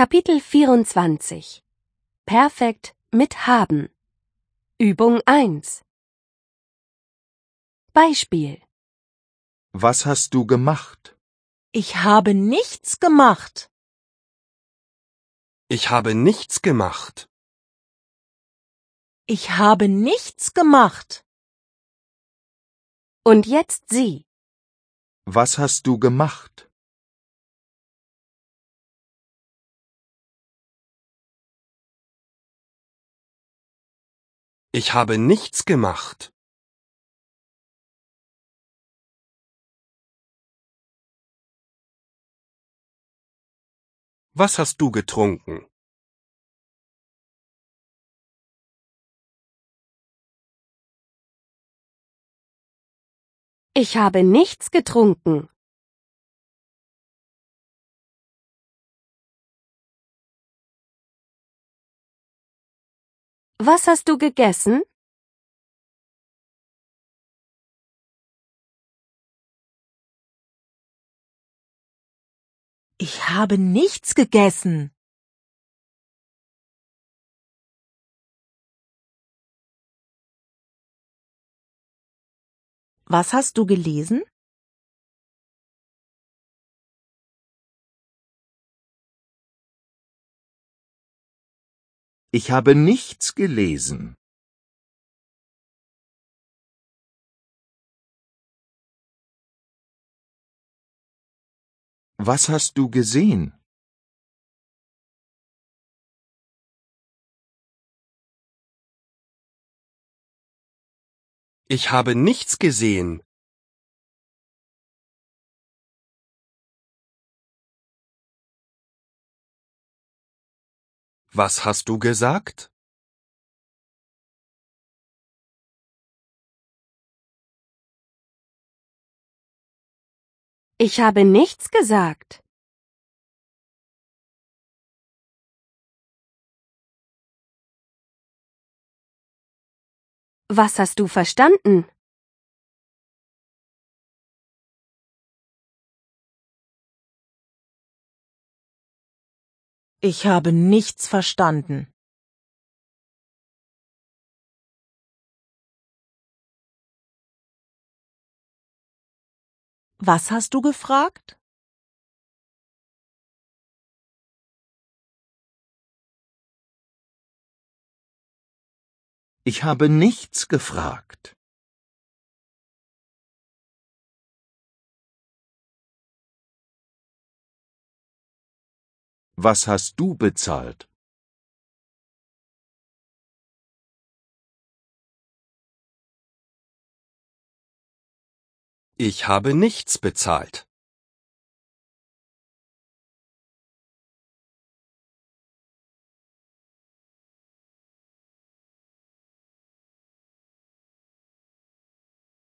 Kapitel 24 Perfekt mit haben Übung 1 Beispiel Was hast du gemacht? Ich habe nichts gemacht. Ich habe nichts gemacht. Ich habe nichts gemacht. Und jetzt Sie. Was hast du gemacht? Ich habe nichts gemacht. Was hast du getrunken? Ich habe nichts getrunken. Was hast du gegessen? Ich habe nichts gegessen. Was hast du gelesen? Ich habe nichts gelesen. Was hast du gesehen? Ich habe nichts gesehen. Was hast du gesagt? Ich habe nichts gesagt. Was hast du verstanden? Ich habe nichts verstanden. Was hast du gefragt? Ich habe nichts gefragt. Was hast du bezahlt? Ich habe nichts bezahlt.